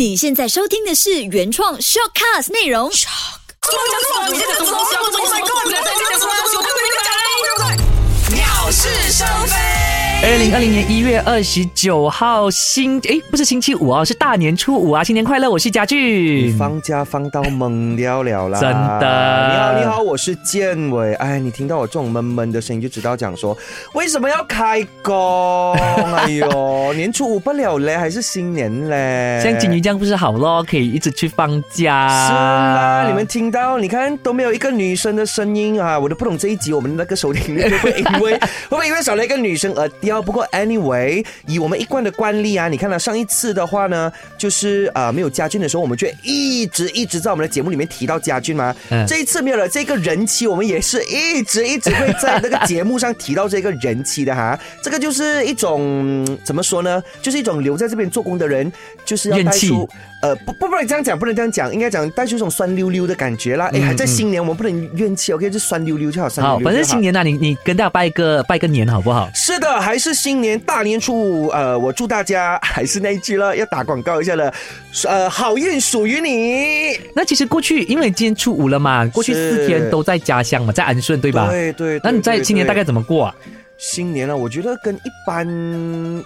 你现在收听的是原创 shortcast 内容。鸟事生非。二零二零年一月二十九号星诶，不是星期五哦，是大年初五啊！新年快乐，我是家俊。放假放到懵了了啦！真的你好，你好，我是建伟。哎，你听到我这种闷闷的声音，就知道讲说为什么要开工？哎呦，年初五不了嘞，还是新年嘞？像金鱼这样不是好咯，可以一直去放假。是啦，你们听到？你看都没有一个女生的声音啊！我都不懂这一集我们那个收听率会不会因为 会不会因为少了一个女生而掉？不过 anyway，以我们一贯的惯例啊，你看到上一次的话呢，就是呃没有家俊的时候，我们就一直一直在我们的节目里面提到家俊嘛。嗯这一次没有了这个人气，我们也是一直一直会在那个节目上提到这个人气的哈。这个就是一种嗯怎么说呢？就是一种留在这边做工的人，就是要带出呃不不不能这样讲，不能这样讲，应该讲带出一种酸溜溜的感觉啦。哎、还在新年，我们不能怨气，OK，就酸溜溜就好，酸溜好，溜就好。反正新年啊，你你跟大家拜个拜个年好不好？是的，还是新年大年初五，呃，我祝大家还是那一句了，要打广告一下了，呃，好运属于你，那其实过去因为今天初五了嘛，过去四天都在家乡嘛，在安顺对吧？对对对那你在对对新年大概怎么过啊？新年了，我觉得跟一般，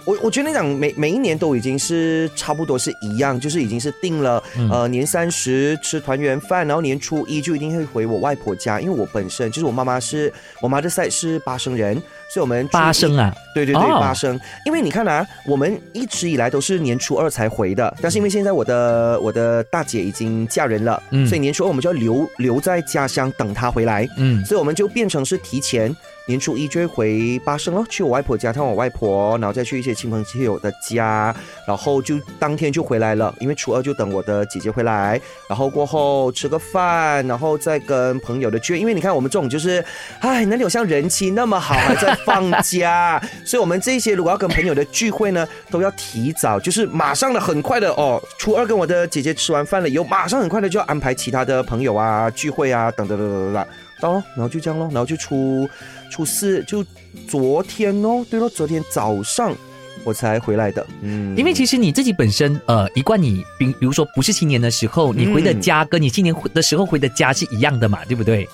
我我觉得讲每每一年都已经是差不多是一样，就是已经是定了，嗯呃，年三十吃团圆饭，然后年初一就一定会回我外婆家，因为我本身就是我妈妈是我妈的赛是巴生人，所以我们八生啊，对对对，哦。八生。因为你看啊，我们一直以来都是年初二才回的，但是因为现在我的我的大姐已经嫁人了，嗯。所以年初二我们就要留留在家乡等她回来，嗯，所以我们就变成是提前年初一就会回八生咯，去我外婆家探我外婆，然后再去一些亲朋戚友的家，然后就当天就回来了，因为初二就等我的姐姐回来，然后过后吃个饭，然后再跟朋友的聚，因为你看我们这种就是，哎，哪里有像人妻那么好还在放假，所以我们这些如果要跟朋友的聚会呢，都要提早，就是马上的很快的哦，初二跟我的姐姐吃完饭了以后，马上很快的就要安排其他的朋友啊聚会啊等等等等等等。到咯，然后就这样咯，然后就初初四就昨天哦，对咯，昨天早上我才回来的，嗯，因为其实你自己本身呃，一贯你比比如说不是新年的时候，你回的家跟你新年回的时候回的家是一样的嘛，对不对？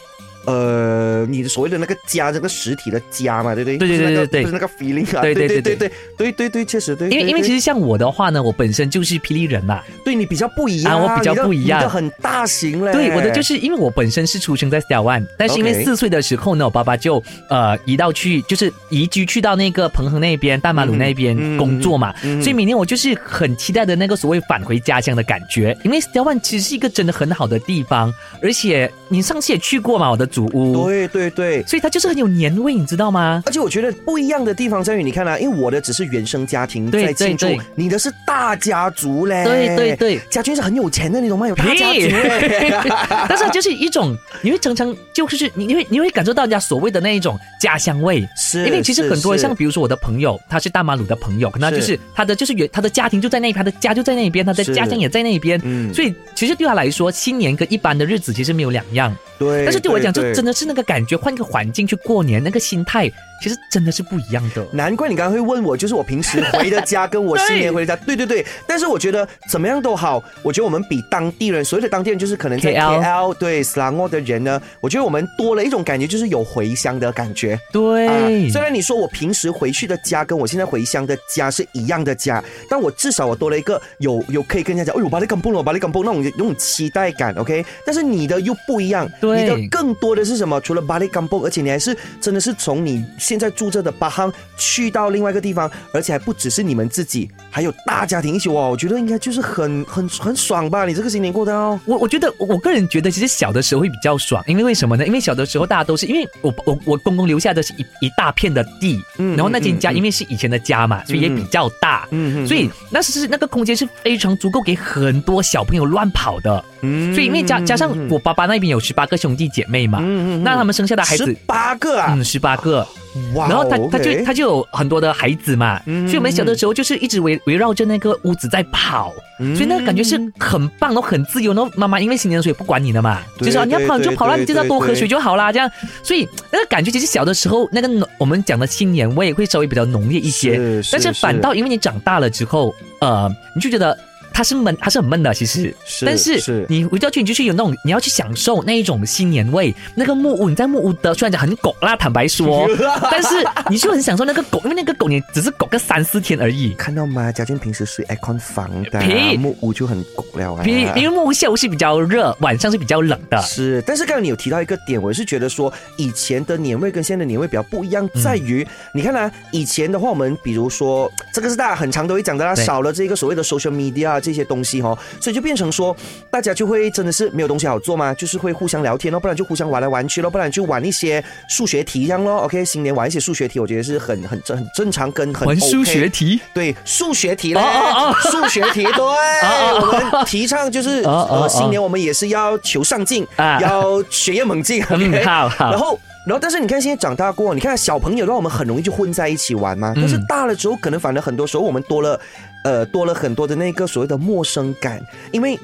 呃，你的所谓的那个家，这个实体的家嘛，对不对？对对对对对。不是那个 feeling 啊，对对对对对对对。对对，确实对，因为因为其实实像我的话呢，我本身就是霹雳人嘛，对你比较不一样啊我比较不一样。你的很大型嘞，对，我的就是因为我本身是出生在小湾，但是因为四岁的时候呢，我爸爸就呃移到去，就是移居去到那个彭恒那边、大马鲁那边工作嘛，嗯所以每年我就是很期待的那个所谓返回家乡的感觉，因为小湾其实是一个真的很好的地方，而且你上次也去过嘛，我的祖屋，对对对。所以它就是很有年味，你知道吗？而且我觉得不一样的地方在于，你看啊，因为我的只是原生家庭对在庆祝对对，你的是大家族嘞。对对对家军是很有钱的，你懂吗？有大家族。但是就是一种，你会常常就是你你会你会感受到人家所谓的那一种家乡味，是因为其实很多是像比如说我的朋友，他是大马鲁的朋友，可能就是他的就是原他的家庭就在那里，他的家就在那边，他的家乡也在那边，嗯所以其实对他来说，新年跟一般的日子其实没有两样。对，但是对我来讲，真的是那个感觉，换个环境去过年，那个心态其实真的是不一样的。难怪你刚刚会问我，就是我平时回的家跟我新年回的家，对对对。但是我觉得怎么样都好，我觉得我们比当地人，所谓的当地人就是可能在 KL 对 s l a n g o 的人呢，我觉得我们多了一种感觉，就是有回乡的感觉。对，啊，虽然你说我平时回去的家跟我现在回乡的家是一样的家，但我至少我多了一个有有可以跟人家讲，哎呦，我把你赶崩了，我把你赶崩那种那种期待感，OK？但是你的又不一样，对你的更多的是什么？除了巴黎赶崩，而且你还是真的是从你现在住着的巴夯去到另外一个地方，而且还不只是你们自己，还有大家庭一起哇！我觉得应该就是很很很爽吧？你这个新年过得哦，我我觉得，我我个人觉得，其实小的时候会比较爽，因为为什么呢？因为小的时候大家都是，因为我我我公公留下的是一一大片的地，嗯然后那间家嗯嗯因为是以前的家嘛，所以也比较大，嗯所以那是那个空间是非常足够给很多小朋友乱跑的。嗯所以因为加加上我爸爸那边有十八个兄弟姐妹嘛，嗯那他们生下的孩子十。八个啊，嗯，十八个，然后他他就他就有很多的孩子嘛，嗯所以我们小的时候就是一直围围绕着那个屋子在跑，嗯所以那个感觉是很棒，然后很自由。然后妈妈因为新年的时候也不管你的嘛，对就说你要跑你就跑啦，你就是要多喝水就好啦，这样。所以那个感觉其实小的时候那个我们讲的新年味会稍微比较浓烈一些，是是但是反倒因为你长大了之后，呃，你就觉得。它它是闷，它是很闷的，其实。是但是是你回到去，你就是有那种你要去享受那一种新年味。那个木屋，你在木屋的虽然讲很狗啦，坦白说，但是你就很享受那个狗，因为那个狗你只是狗个三四天而已。看到吗？家俊平时睡 aircon 房的屁木屋就很狗了啊。因为木屋下午是比较热，晚上是比较冷的。是，但是刚才你有提到一个点，我是觉得说以前的年味跟现在的年味比较不一样，在于、你看啊，以前的话，我们比如说这个是大家很常都会讲的啦，少了这个所谓的 social media 啊这些东西哦，所以就变成说大家就会真的是没有东西好做嘛，就是会互相聊天咯，不然就互相玩来玩去咯，不然就玩一些数学题一样咯。OK，新年玩一些数学题，我觉得是很很正很正常跟很玩 OK 数学题，对数学题嘞，哦哦数学题，对，哦 我们提倡就是呃，新年我们也是要求上进，啊。要学业猛进 嗯，OK，好好。然后。然后，但是你看，现在长大过后，你看小朋友让我们很容易就混在一起玩嘛。但是嗯大了之后，可能反而很多时候我们多了，呃，多了很多的那个所谓的陌生感，因为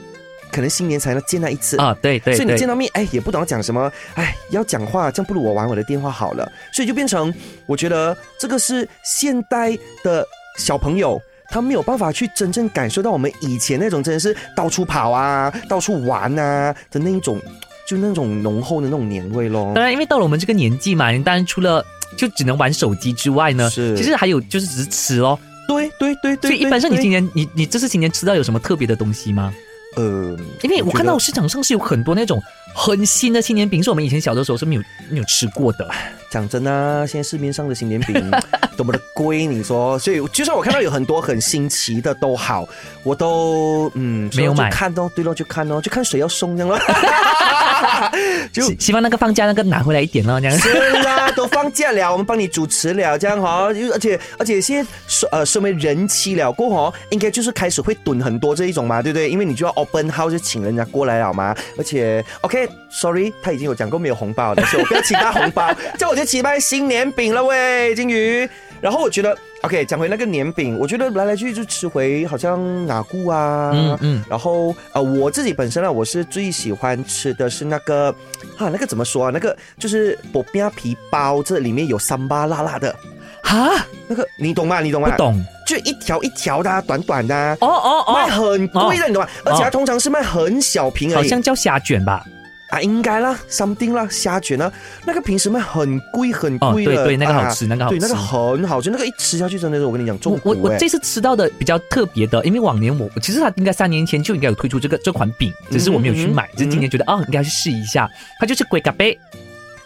可能新年才能见他一次啊，对对对所以你见，到面，哎，也不懂要讲什么，哎，要讲话，这样不如我玩我的电话好了。所以就变成，我觉得这个是现代的小朋友。他没有办法去真正感受到我们以前那种真的是到处跑啊、到处玩啊的那一种，就那种浓厚的那种年味咯。当然，因为到了我们这个年纪嘛，你当然除了就只能玩手机之外呢，是其实还有就是只是吃哦。对对对对，所以一般上你今年你你这次今年吃到有什么特别的东西吗？呃，因为我看到市场上是有很多那种很新的新年饼，是我们以前小的时候是没有没有吃过的。讲真啊，现在市面上的新年饼 多么的贵，你说，所以就算我看到有很多很新奇的都好，我都嗯没有买看哦，对咯，就看哦，就看谁要送这样咯。就希希望那个放假那个拿回来一点咯，这样。是啦，都放假了，我们帮你主持了，这样哈、又而且而且现在身呃身为人妻了过后哦，应该就是开始会囤很多这一种嘛，对不对？因为你就要 open house 就请人家过来了嘛，而且 OK，sorry，他已经有讲过没有红包的，所以我不要请他红包，这样我就期待新年饼了喂，金鱼。然后我觉得 OK，讲回那个年饼，我觉得来来去去就吃回好像哪固啊，嗯嗯然后呃，我自己本身呢，我是最喜欢吃的是那个啊，那个怎么说啊？那个就是薄饼皮包，这里面有三巴辣辣的哈，那个，你懂吗？你懂吗？不，懂。就一条一条的、啊，短短的、啊。哦哦卖哦，很贵的，你懂吗？而且它哦通常是卖很小瓶而已，好像叫虾卷吧？啊，应该啦，something 啦，虾卷啊，那个平时卖很贵很哦，贵的，对对，那个好啊吃，那个好吃。对，那个很好吃，那个一吃下去真的是我跟你讲中我我我这次吃到的比较特别的，因为往年我其实它应该三年前就应该有推出这个这款饼，只是我没有去买，嗯只是今年觉得哦应该去试一下。它就是龟咖啡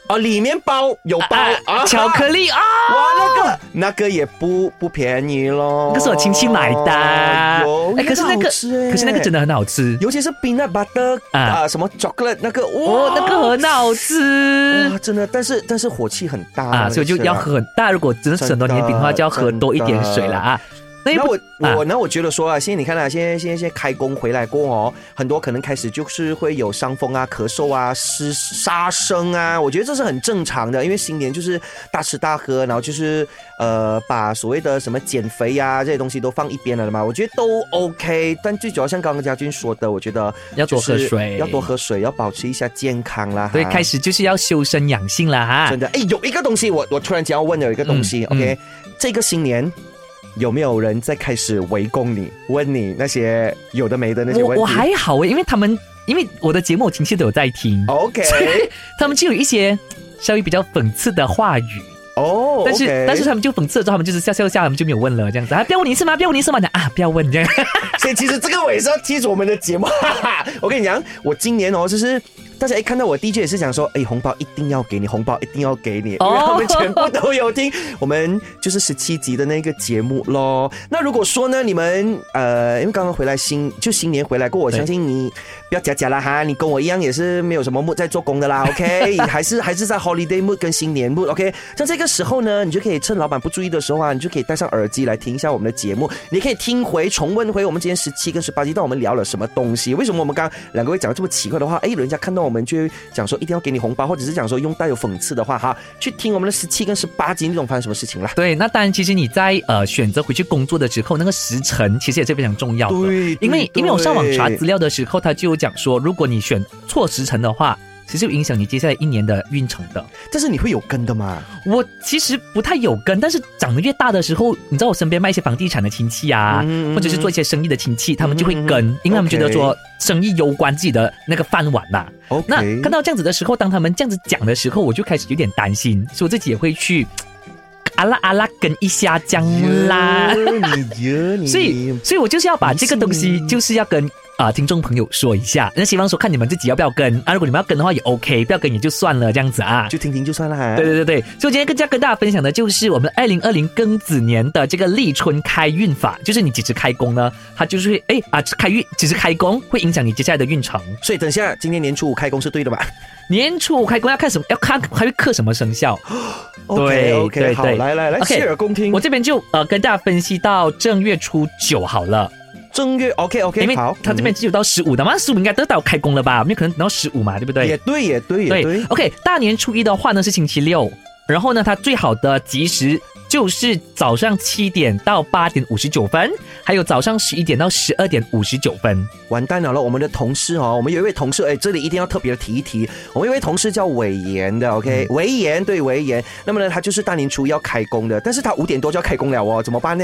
哦，里面包有包啊，巧克力啊，哇，那个那个也不不便宜咯，那个是我亲戚买的。哎，可是那个可是那个真的很好吃尤其是 peanut butter 啊啊，什么 chocolate 那个，哇，哦，那个很好吃哇，真的，但是但是火气很大啊，所以就要。喝很大。如果真的吃很多年饼的话，就要喝多一点水了啊。那那我啊我那我觉得说啊，现在你看啊，现在现在现在开工回来过哦，很多可能开始就是会有伤风啊、咳嗽啊、湿杀生啊，我觉得这是很正常的，因为新年就是大吃大喝，然后就是呃把所谓的什么减肥呀、这些东西都放一边了的嘛，我觉得都 OK。但最主要像刚刚家军说的，我觉得要多喝水要多喝水，要保持一下健康啦。对，哈开始就是要修身养性了哈真。的，哎，有一个东西我我突然间要问有一个东西、嗯 o k 这个新年有没有人在开始围攻你，问你那些有的没的那些问题？我我还好诶，因为他们因为我的节目我亲戚都有在听，OK 他们就有一些稍微比较讽刺的话语，哦，但是但是他们就讽刺了之后，他们就是笑笑笑，他们就没有问了这样子啊，不要问你是吗？不要问你是吗？啊，不要问这样。所以其实这个我也是要记住我们的节目。哈哈，我跟你讲，我今年哦，就是大家一看到我 DJ 也是想说，哎，红包一定要给你，红包一定要给你，因为哦他们全部都有听。我们就是十七集的那个节目喽。那如果说呢，你们呃，因为刚刚回来新就新年回来过，我相信你不要假假啦哈，你跟我一样也是没有什么 mood 在做工的啦，OK，还是还是在 holiday mood 跟新年 mood，OK，、像这个时候呢，你就可以趁老板不注意的时候啊，你就可以戴上耳机来听一下我们的节目，你可以听回重温回我们今天十七跟十八集，到我们聊了什么东西，为什么我们刚刚两个会讲的这么奇怪的话？哎，人家看到我们就会讲说一定要给你红包，或者是讲说用带有讽刺的话哈，去听我们的十七跟十八集，那种发生什么事情啦？对，那当然，其实你在呃选择回去工作的时候，那个时辰其实也是非常重要的。对因为因为我上网查资料的时候，他就有讲说，如果你选错时辰的话，其实会影响你接下来一年的运程的。但是你会有跟的吗？我其实不太有跟，但是长得越大的时候，你知道我身边卖一些房地产的亲戚啊，嗯或者是做一些生意的亲戚，他们就会嗯跟，因为他们觉得说生意攸关自己的那个饭碗嘛。OK，那看到这样子的时候，当他们这样子讲的时候，我就开始有点担心，所以我自己也会去 阿拉阿拉跟一下这样啦。所以，所以我就是要把这个东西，就是要跟啊、听众朋友说一下。那希望说看你们自己要不要跟啊，如果你们要跟的话也 OK，不要跟也就算了，这样子啊。就听听就算了哈。对对对对，所以我今天更加跟大家分享的就是我们二零二零庚子年的这个立春开运法，就是你几时开工呢？它就是会哎啊开运，几时开工会影响你接下来的运程。所以等一下今天年初五开工是对的吧年初五开工要看什么？要看还会克什么生肖？对 OK，好，对对来来来洗耳恭听。我这边就呃跟大家分析到正月初九好了。正月 OK OK，因为好，他这边只有到十五的嘛，十五应该都到开工了吧？我们可能等到十五嘛，对不对？嗯也对也对也对。OK，大年初一的话呢是星期六，然后呢，他最好的吉时就是早上七点到八点五十九分，还有早上十一点到十二点五十九分。完蛋了了，我们的同事哦，我们有一位同事，哎，这里一定要特别的提一提，我们有一位同事叫伟言的，OK，伟嗯言对伟言，那么呢，他就是大年初一要开工的，但是他五点多就要开工了哦，怎么办呢？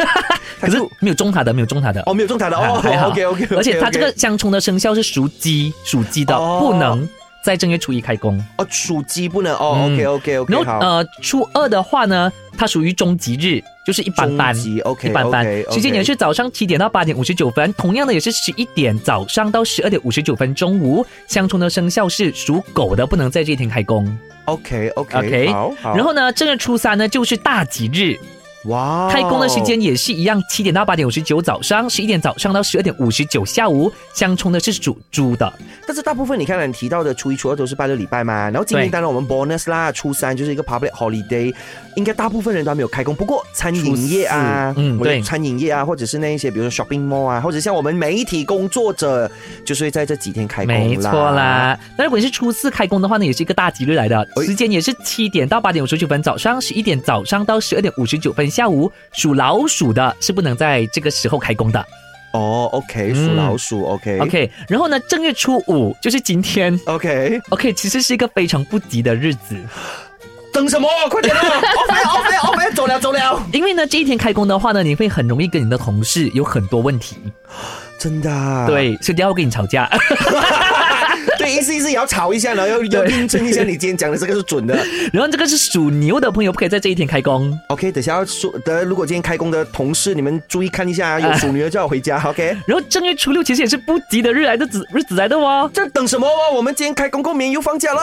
可是没有中他的，没有中他的。哦，没有中他的哦还好，OK OK，而且他这个相冲的生肖是属鸡，属鸡的哦不能在正月初一开工。哦属鸡不能哦嗯，OK OK OK，然后呃，初二的话呢，它属于中吉日，就是一般般。一般般时间也是早上七点到八点五十九分，同样的也是十一点早上到十二点五十九分中午。相冲的生肖是属狗的，不能在这一天开工。OK OK OK，好然后呢，正月初三呢就是大吉日，哇，开工的时间也是一样，七点到八点五十九早上，十一点早上到十二点五十九下午。相冲的是属猪的，但是大部分你看了你提到的初一、初二都是拜六礼拜嘛，然后今天当然我们 bonus 啦，初三就是一个 public holiday，应该大部分人都还没有开工。不过餐饮业啊，嗯对餐饮业啊，或者是那一些比如说 shopping mall 啊，或者像我们媒体工作者，就是会在这几天开工没错啦。那如果你是初四开工的话呢，也是一个大吉日来的，哎时间也是七点到八点五十九分早上，十一点早上到十二点五十九分下午。属老鼠的是不能在这个时候开工的。哦，OK，嗯属老鼠，OK OK，然后呢，正月初五就是今天。OK，OK，其实是一个非常不吉的日子，等什么？快点啊！off off off off，走了走了，因为呢，这一天开工的话呢，你会很容易跟你的同事有很多问题，真的啊，对，所以等一下会跟你吵架。对，意思意思也要吵一下，然后 要要印证一下你今天讲的这个是准的。然后这个是属牛的朋友不可以在这一天开工。OK，等下要说的，如果今天开工的同事，你们注意看一下啊，有属牛的叫我回家。OK，然后正月初六其实也是不吉的日来的子日子来的哦，这等什么哦？我们今天开工过年又放假了。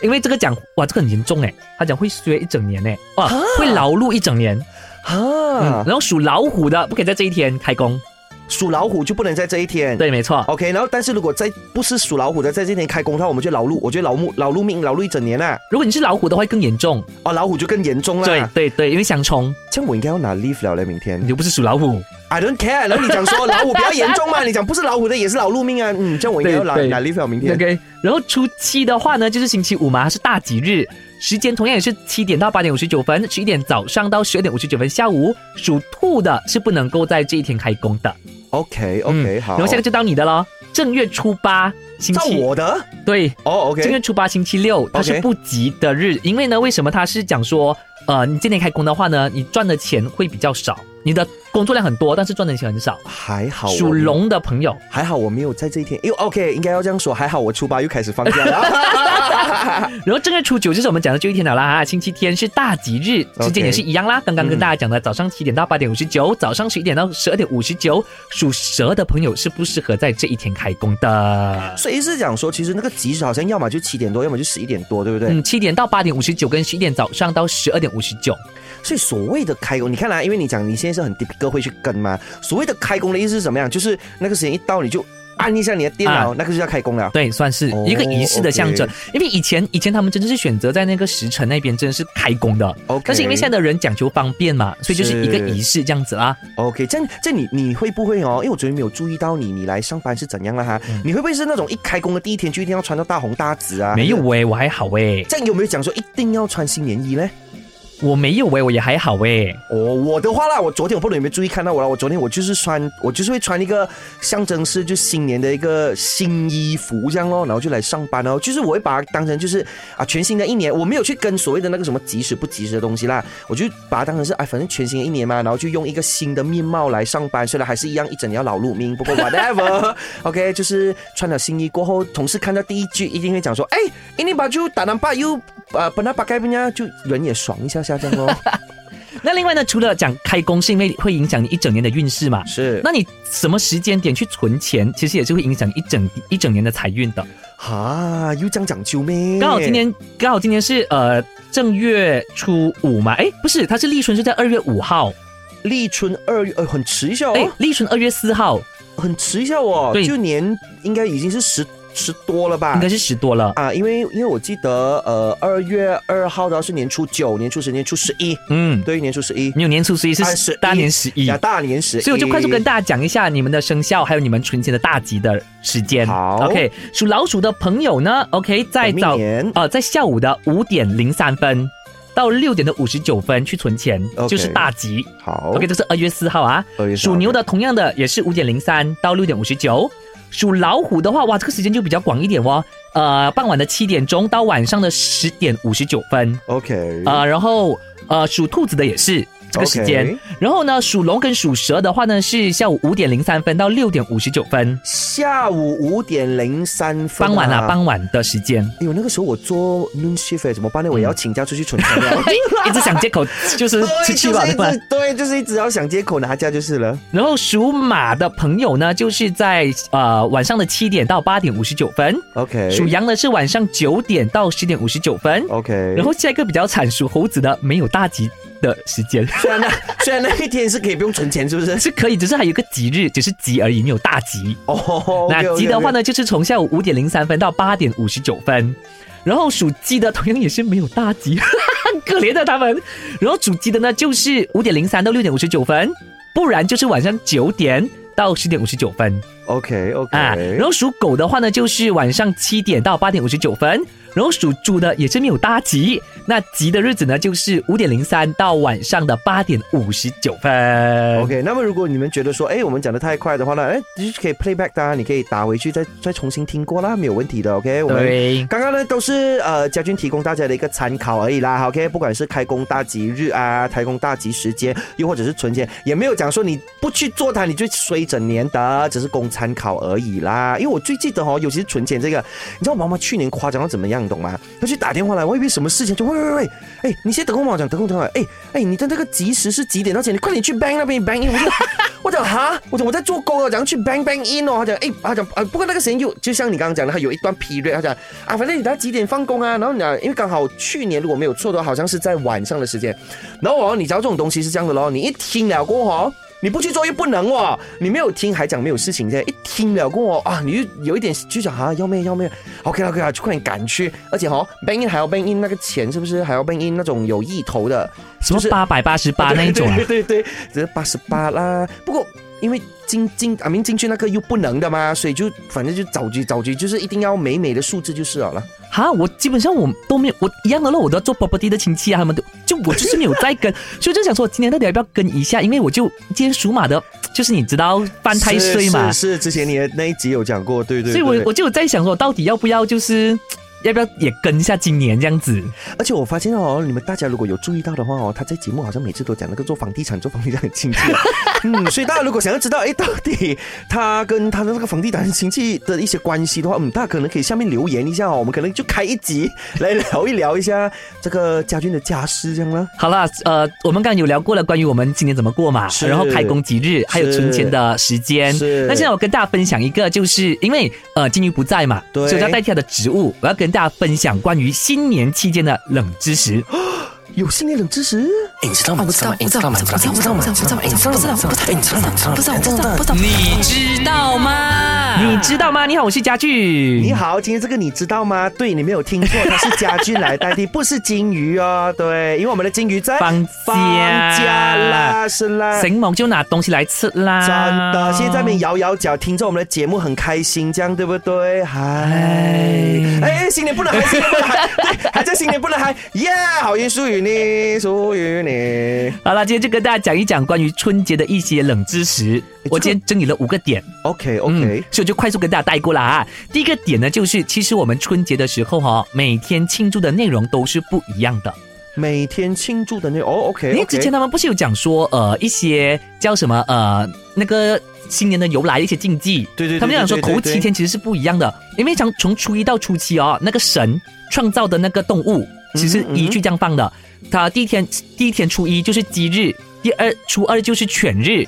因为这个讲哇，这个很严重哎，他讲会衰一整年哎，哇，会劳碌一整年。嗯，啊，然后属老虎的不可以在这一天开工。属老虎就不能在这一天。对，没错。OK，然后但是如果在不是属老虎的，在这一天开工的话，我们就劳碌，我觉得劳碌劳碌命劳碌一整年啊。如果你是老虎的话，会更严重。哦，老虎就更严重了。对，对对，因为相冲，这样我应该要拿 leave 了嘞，明天你。又不是属老虎。I don't care。然后你讲说老虎比较严重嘛，你讲不是老虎的也是劳碌命啊。嗯，这样我应该要拿拿 leave 了，明天。OK，然后初七的话呢，就是星期五嘛，它是大吉日，时间同样也是七点到八点五十九分，十一点早上到十二点五十九分下午。属兔的是不能够在这一天开工的。OK OK，好。然后现在就到你的了，正月初八星照期我的对。哦正月，OK。初八星期六，它是不吉的日因为呢，为什么它是讲说，呃，你今天开工的话呢，你赚的钱会比较少，你的工作量很多，但是赚的钱很少。还好属龙的朋友，还好我没有在这一天，因为 OK 应该要这样说，还好我初八又开始放假了。然后正月初九就是我们讲的这一天了啦，哈，星期天是大吉日，时间也是一样啦。刚刚跟大家讲的，早上七点到八点五十九，早上十一点到十二点五十九，属蛇的朋友是不适合在这一天开工的。所以是讲说，其实那个吉时好像要么就七点多，要么就十一点多，对不对？嗯，七点到八点五十九，跟十一点早上到十二点五十九。所以所谓的开工，你看啦、因为你讲你现在是很 typical 会去跟嘛，所谓的开工的意思是什么样？就是那个时间一到，你就按一下你的电脑，啊那个就要开工了。对，算是哦一个仪式的象征。因为以前以前他们真的是选择在那个时辰那边真的是开工的 OK 但是因为现在的人讲究方便嘛，所以就是一个仪式这样子啦。OK，这样这样你你会不会哦？因为我昨天没有注意到你，你来上班是怎样了哈？你会不会是那种一开工的第一天就一定要穿到大红大紫啊？没有还是诶，我还好诶。这样有没有讲说一定要穿新年衣呢？我没有诶，我也还好诶。哦，我的话啦，我昨天我不知道有没有注意看到我啦，我昨天我就是穿，我就是会穿一个象征是就新年的一个新衣服这样咯，然后就来上班哦，就是我会把它当成就是啊全新的一年，我没有去跟所谓的那个什么及时不及时的东西啦，我就把它当成是哎反正全新的一年嘛，然后就用一个新的面貌来上班，虽然还是一样一整年要劳碌命，不过 whatever，OK，就是穿了新衣过后，同事看到第一句一定会讲说，哎，ini baju tak nampak you 呃 pernah pakai punya，就人也爽一下下降哦。那另外呢，除了讲开工是因为会影响你一整年的运势嘛，是。那你什么时间点去存钱，其实也是会影响一整一整年的财运的。哈，又这样讲究咩？刚好今年刚好今年是呃正月初五嘛，哎，不是，它是立春是在二月五号，立春二月，呃，很迟一下哎哦，，立春二月四号，很迟一下哦，对。就年应该已经是十十多了吧？应该是十多了。啊，因为因为我记得，呃，二月二号的话是年初九，年初十，年初十一，嗯，对，年初十一，没有年初十一是啊11大年十一呀，，大年十一，所以我就快速跟大家讲一下你们的生肖，还有你们存钱的大吉的时间。好，OK，属老鼠的朋友呢，OK，在早年呃在下午的五点零三分到六点的五十九分去存钱就是大吉。好 OK，这是二月四号啊。2月4号属牛的同样的也是五点零三到六点五十九。属老虎的话，哇，这个时间就比较广一点哦。呃，傍晚的七点钟到晚上的十点五十九分。，OK，呃，然后呃，属兔子的也是这个时间。然后呢，属龙跟属蛇的话呢，是下午五点零三分到六点五十九分，下午五点零三分、傍晚啊，傍晚的时间。哎呦，那个时候我做 noon shift 怎么办呢？我也要请假出去存钱了。一直想借口就是出去吧，对吧？对就是一直对，就是一直要想借口拿假就是了。然后属马的朋友呢，就是在呃晚上的七点到八点五十九分。OK，属羊的是晚上九点到十点五十九分。OK，然后下一个比较惨，属猴子的没有大吉的时间，虽然那虽然那一天是可以不用存钱，是不是？是可以，只是还有一个吉日，只是吉而已，没有大吉。哦，那吉的话？呢，就是从下午五点零三分到八点五十九分。然后属鸡的同样也是没有大吉，很可怜的他们。然后属鸡的呢，就是五点零三到六点五十九分，不然就是晚上九点到十点五十九分 OK OK，啊。然后属狗的话呢，就是晚上七点到八点五十九分。然后属猪的也是没有大吉，那吉的日子呢，就是五点零三到晚上的八点五十九分。OK，那么如果你们觉得说，哎，我们讲的太快的话呢，哎，你就可以 playback 的、啊，你可以打回去再再重新听过啦，没有问题的。OK，我们，刚刚呢都是呃家军提供大家的一个参考而已啦，OK，不管是开工大吉日啊，开工大吉时间，又或者是存钱，也没有讲说你不去做它你就衰整年的，只是供参考而已啦。因为我最记得哦，尤其是存钱这个，你知道我妈妈去年夸张到怎么样，懂吗？她去打电话来，我以为什么事情，就喂喂喂，哎，你先等我，我讲等我等我，哎哎，你的那个及时是几点到几点？你快点去 bank 那边 bank in，我就我讲哈，我讲我在做工哦，讲去 bank bank in 哦，他讲哎，他讲啊，不过那个时间又就像你刚刚讲的，他有一段 period，他讲啊，反正你到几点放工啊，然后你讲，因为刚好去年如果没有错的话，好像是在晚上的时间，然后哦，你知道这种东西是这样的咯，你一听了过后。你不去做又不能哦，你没有听还讲没有事情，这样一听了过后啊，你就有一点就想啊，要命要命，OK 了 OK 了，就快点赶去，而且哦，bank in 还要 bank in 那个钱是不是还要 bank in 那种有意头的，是什么八百八十八那一种啊 对？对对，对只是八十八啦。不过因为进进啊，明进去那个又不能的嘛，所以就反正就找局找局，就是一定要美美的数字就是好了。哈，我基本上我都没有，我一样的咯，我都要做 property 的亲戚啊，他们都就我就是没有在跟，所以就想说今年到底要不要跟一下？因为我就今天属马的，就是你知道犯太岁嘛，是是是之前你的那一集有讲过，对对所以我我就在想说，到底要不要就是要不要也跟一下今年这样子？而且我发现哦，你们大家如果有注意到的话哦，他在节目好像每次都讲那个做房地产、做房地产的亲戚啊，嗯，所以大家如果想要知道，哎，到底他跟他的那个房地产亲戚的一些关系的话，嗯，大家可能可以下面留言一下哦，我们可能就开一集来聊一聊一下这个家军的家事这样啦。好了，呃，我们刚刚有聊过了关于我们今年怎么过嘛，是然后开工吉日，还有存钱的时间。是那现在我跟大家分享一个，就是因为呃金鱼不在嘛，对所以我要代替他的职务，我要跟大家分享关于新年期间的冷知识。有新年冷知识，哎，你知道吗？我知道，我知道，我知道，我知道，我知道，我知道，我知道，哎，你知道吗？我知道，哎，你知道吗？不知道，不知道，不知道，不知道，你知道吗？你知道吗？你好，我是家具。你好，今天这个你知道吗？对你没有听错，它是家具来代替，不是金鱼哦。对，因为我们的金鱼在放假啦，是啦。醒梦就拿东西来吃啦。真的，现在在那边摇摇脚，听着我们的节目很开心，这样对不对？嗨，哎，新年不能嗨，新年不能嗨，对，还在新年不能嗨，耶！好运属于你，属于你。好了，今天就跟大家讲一讲关于春节的一些冷知识。我今天整理了五个点。OK 嗯 OK，所以我就快速跟大家带过了啊。第一个点呢，就是其实我们春节的时候哈、每天庆祝的内容都是不一样的。每天庆祝的那哦 OK，因为之前他们不是有讲说，呃，一些叫什么呃那个新年的由来一些禁忌，对对对他们讲说头七天其实是不一样的，因为从从初一到初七哦，那个神创造的那个动物其实嗯依据这样放的，它第一天第一天初一就是鸡日，第二初二就是犬日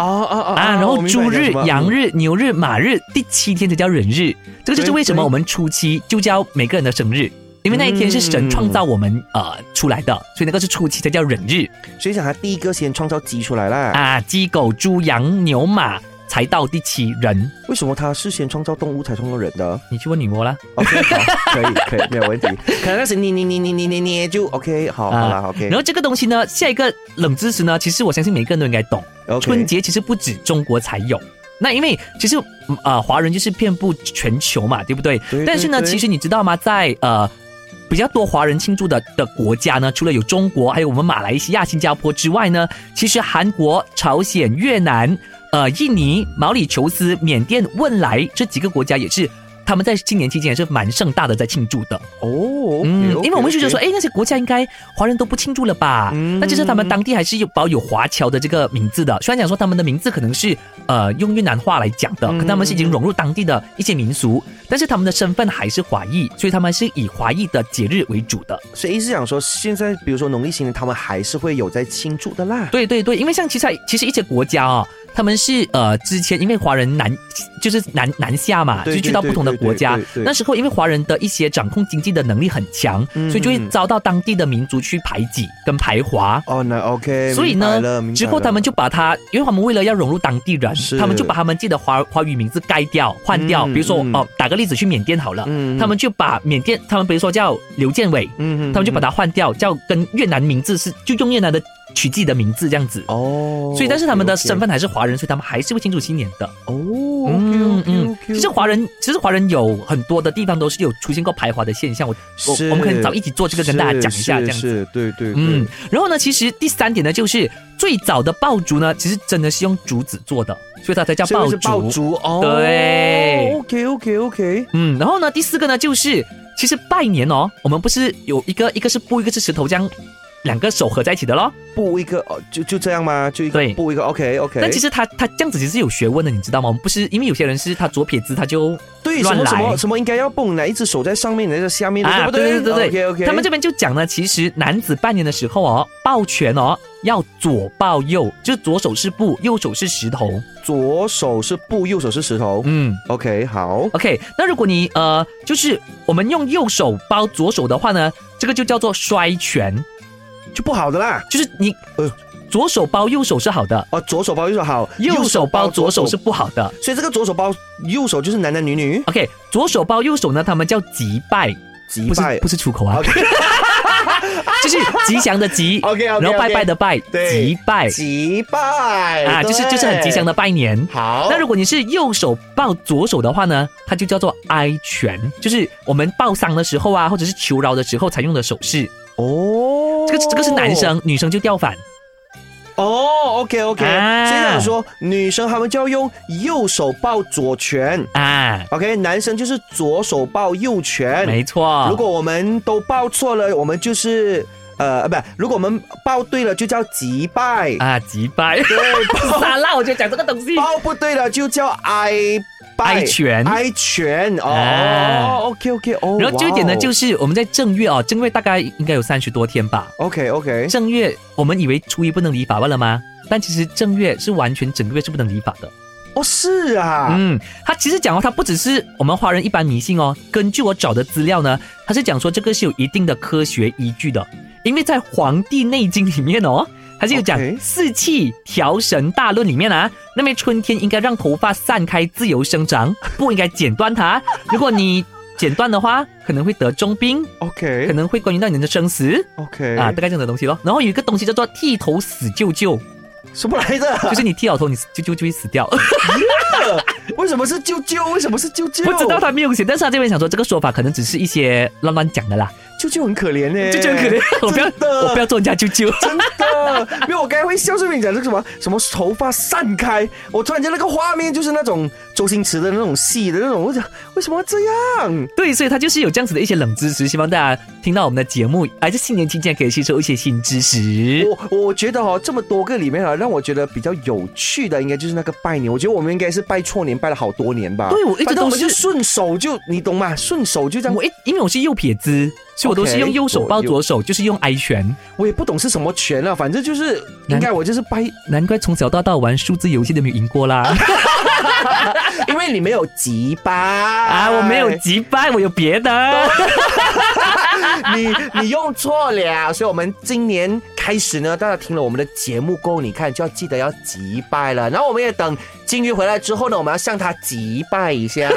啊啊啊啊，然后猪日羊日、牛日、马日，第七天才叫人日，这个就是为什么我们初七就叫每个人的生日。因为那一天是神创造我们、呃出来的，所以那个是初七才叫人日。所以讲他第一个先创造鸡出来啦。啊，鸡、狗、猪、羊、牛、马才到第七人。为什么他是先创造动物才创造人的你去问女魔啦。？OK，好，可以可以，没有问题。可能那是捏捏捏捏捏捏捏就 OK，好好了 OK 然。后这个东西呢，下一个冷知识呢，其实我相信每个人都应该懂。春节其实不止中国才有。那因为其实嗯呃华人就是遍布全球嘛，对不对？对但是呢，其实你知道吗？在呃比较多华人庆祝的的国家呢，除了有中国，还有我们马来西亚、新加坡之外呢，其实韩国、朝鲜、越南、呃印尼、毛里求斯、缅甸、汶莱这几个国家也是。他们在新年期间也是蛮盛大的在庆祝的，哦，嗯，因为我们就觉得说，哎，哎，那些国家应该华人都不庆祝了吧？嗯那其实他们当地还是有保有华侨的这个名字的，虽然讲说他们的名字可能是呃用越南话来讲的，嗯可他们是已经融入当地的一些民俗，但是他们的身份还是华裔，所以他们是以华裔的节日为主的。所以意思讲说，现在比如说农历新年，他们还是会有在庆祝的啦。对对对，因为像其实其实一些国家哦，他们是呃之前因为华人南就是南南下嘛，就去到不同的国家那时候因为华人的一些掌控经济的能力很强，嗯所以就会遭到当地的民族去排挤跟排华。哦，那 OK，所以呢之后他们就把他，因为他们为了要融入当地人，他们就把他们自己的华华语名字改掉、换掉。嗯比如说嗯哦，打个例子，去缅甸好了，嗯他们就把缅甸，他们比如说叫刘建伟，嗯。他们就把它换掉，叫跟越南名字是就用越南的取自己的名字这样子。哦，所以，但是他们的身份还是华人，所以他们还是会庆祝新年的。哦，嗯嗯其实华人，其实华人有很多的地方都是有出现过排华的现象。我我我们可以早一起做这个跟大家讲一下，这样子。是，对对，嗯嗯，，然后呢，其实第三点呢，就是最早的爆竹呢，其实真的是用竹子做的，所以它才叫爆竹爆竹。竹哦，对，OK OK OK，嗯，然后呢，第四个呢，就是其实拜年哦，我们不是有一个一个是布，一个是石头，这样两个手合在一起的咯。布一个哦，就就这样吗？就一个对布一个 OK OK，但其实他他这样子其实是有学问的，你知道吗？不是因为有些人是他左撇子，他就对什么什么什么应该要蹦哪一只手在上面，哪一只下面的，对不对对对对 OK OK，他们这边就讲呢，其实男子拜年的时候哦，抱拳哦要左抱右，就是左手是布，右手是石头。左手是布，右手是石头。嗯 OK，好，，OK，那如果你呃，就是我们用右手包左手的话呢，这个就叫做摔拳，就不好的啦。就是你呃左手包右手是好的，哦，左手包右手好，右手包左手是，不好的。所以这个左手包右手就是男男女女 OK，左手包右手呢，他们叫吉拜，不是不。是出口啊，OK 就是吉祥的吉 OK，OK，OK 然后拜拜的拜，对吉拜吉拜啊，就是就是很吉祥的。的拜年。好，那如果你是右手抱左手的话呢，它就叫做哀拳，就是我们抱丧的时候啊，或者是求饶的时候才用的手势。哦，这个这个是男生，女生就掉反。哦，OK OK，啊所以这样说，女生她们就要用右手抱左拳啊，，OK，男生就是左手抱右拳。没错。如果我们都抱错了，我们就是呃，不，如果我们抱对了，就叫击败。啊，击败。对，傻啦，我就讲这个东西。抱不对了就叫哀拜哀拳哀拳哦、啊 o k OK 哦。然后这一点呢，就是我们在正月哦，正月大概应该有三十多天吧。OK OK，正月我们以为初一不能理发罢了吗？但其实正月是完全整个月是不能理发的。哦是啊，嗯，他其实讲哦，他不只是我们华人一般迷信哦。根据我找的资料呢，他是讲说这个是有一定的科学依据的，因为在《黄帝内经》里面哦，它是有讲四气调神大论里面啊，那么春天应该让头发散开自由生长，不应该剪断它。如果你剪断的话，可能会得重病，可 OK 可能会关于到你的生死 OK 啊，大概这样的东西咯。然后有一个东西叫做剃头死舅舅，什么来的？就是你剃了头，你舅舅就会死掉。为什么是舅舅？为什么是舅舅？不知道他没有写，但是他这边想说这个说法可能只是一些乱乱讲的啦，啾啾很可怜呢，舅舅很可怜，我不要真的。我不要做人家舅舅。真的，因为我刚才会笑顺便讲这个什么什么头发散开，我突然间那个画面就是那种周星驰的那种戏的那种，我讲为什么要这样？对，所以他就是有这样子的一些冷知识，希望大家听到我们的节目，哎，这新年期间可以吸收一些新知识。我我觉得哦，这么多个里面啊，让我觉得比较有趣的，应该就是那个拜年。我觉得我们应该是拜错年，拜了好多年吧。对我一直都就是顺手就你懂吗？顺手就这样。我一因为我是右撇子，所以我都是用右手抱左手，就是用挨拳。我也不懂是什么拳啊，反正就是应该我就是拜，难怪从小到大玩数字游戏都没有赢过啦！因为你没有击败啊，我没有击败，我有别的。你你用错了，所以我们今年开始呢，大家听了我们的节目过后，你看就要记得要击败了。然后我们也等金鱼回来之后呢，我们要向他祭拜一下，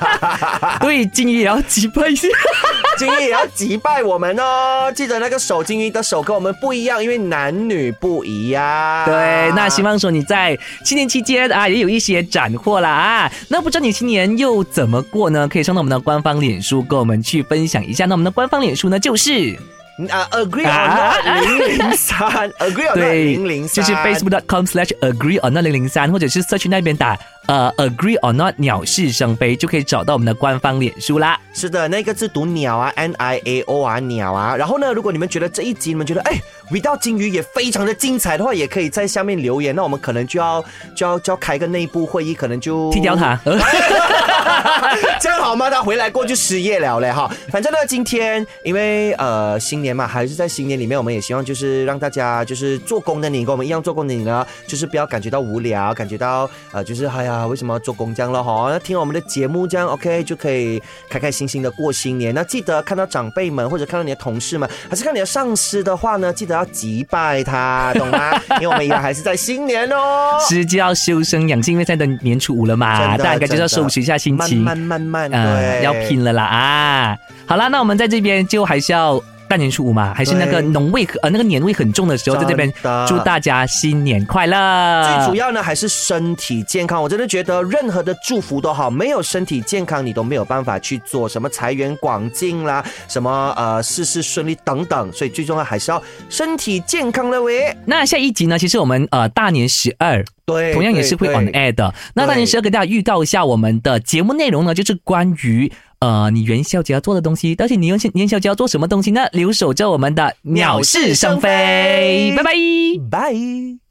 对，金鱼也要祭拜一下。金鱼也要祭拜我们哦。记得那个手，金鱼的手跟我们不一样，因为男女不一样。对，那希望说你在新年期间啊，也有一些斩获啦啊。那不知道你新年又怎么过呢？可以上到我们的官方脸书跟我们去分享一下。那我们的官方脸书呢，就是啊，agree 啊 on 零零三，agree on 对零零，三，就是 facebook.com slash agree or not 零零三，或者是社区那边打呃 agree or not 鸟是生非，就可以找到我们的官方脸书啦。是的，那个字读鸟啊，N I A O 啊，鸟啊。然后呢，如果你们觉得这一集你们觉得哎，味道金鱼也非常的精彩的话，也可以在下面留言。那我们可能就要就要就要开个内部会议，可能就踢掉它。这样好吗？他回来过就失业了嘞哈。反正呢，今天因为呃新年嘛，还是在新年里面，我们也希望就是让大家就是做工的你跟我们一样做工的你呢，就是不要感觉到无聊，感觉到呃就是哎呀为什么要做工这样了哈？那听我们的节目这样 OK 就可以开开心心的过新年。那记得看到长辈们或者看到你的同事们，还是看你的上司的话呢，记得要击败他，懂吗？因为我们依然还是在新年哦。是就要修身养性，因为现在等年初五了嘛，大家就是要收拾一下心情，慢慢慢慢，啊对，要拼了啦啊！好啦，那我们在这边就还是要大年初五嘛，还是那个对浓味呃那个年味很重的时候，在这边祝大家新年快乐。最主要呢还是身体健康，我真的觉得任何的祝福都好，没有身体健康，你都没有办法去做什么财源广进啦，什么呃事事顺利等等，所以最重要还是要身体健康了喂。那下一集呢？其实我们呃大年十二对，同样也是会对 on air 的。那大年十二给大家预告一下我们的节目内容呢，就是关于呃你元宵节要做的东西。但是你元元宵节要做什么东西呢？留守着我们的鸟是生非，拜拜。拜。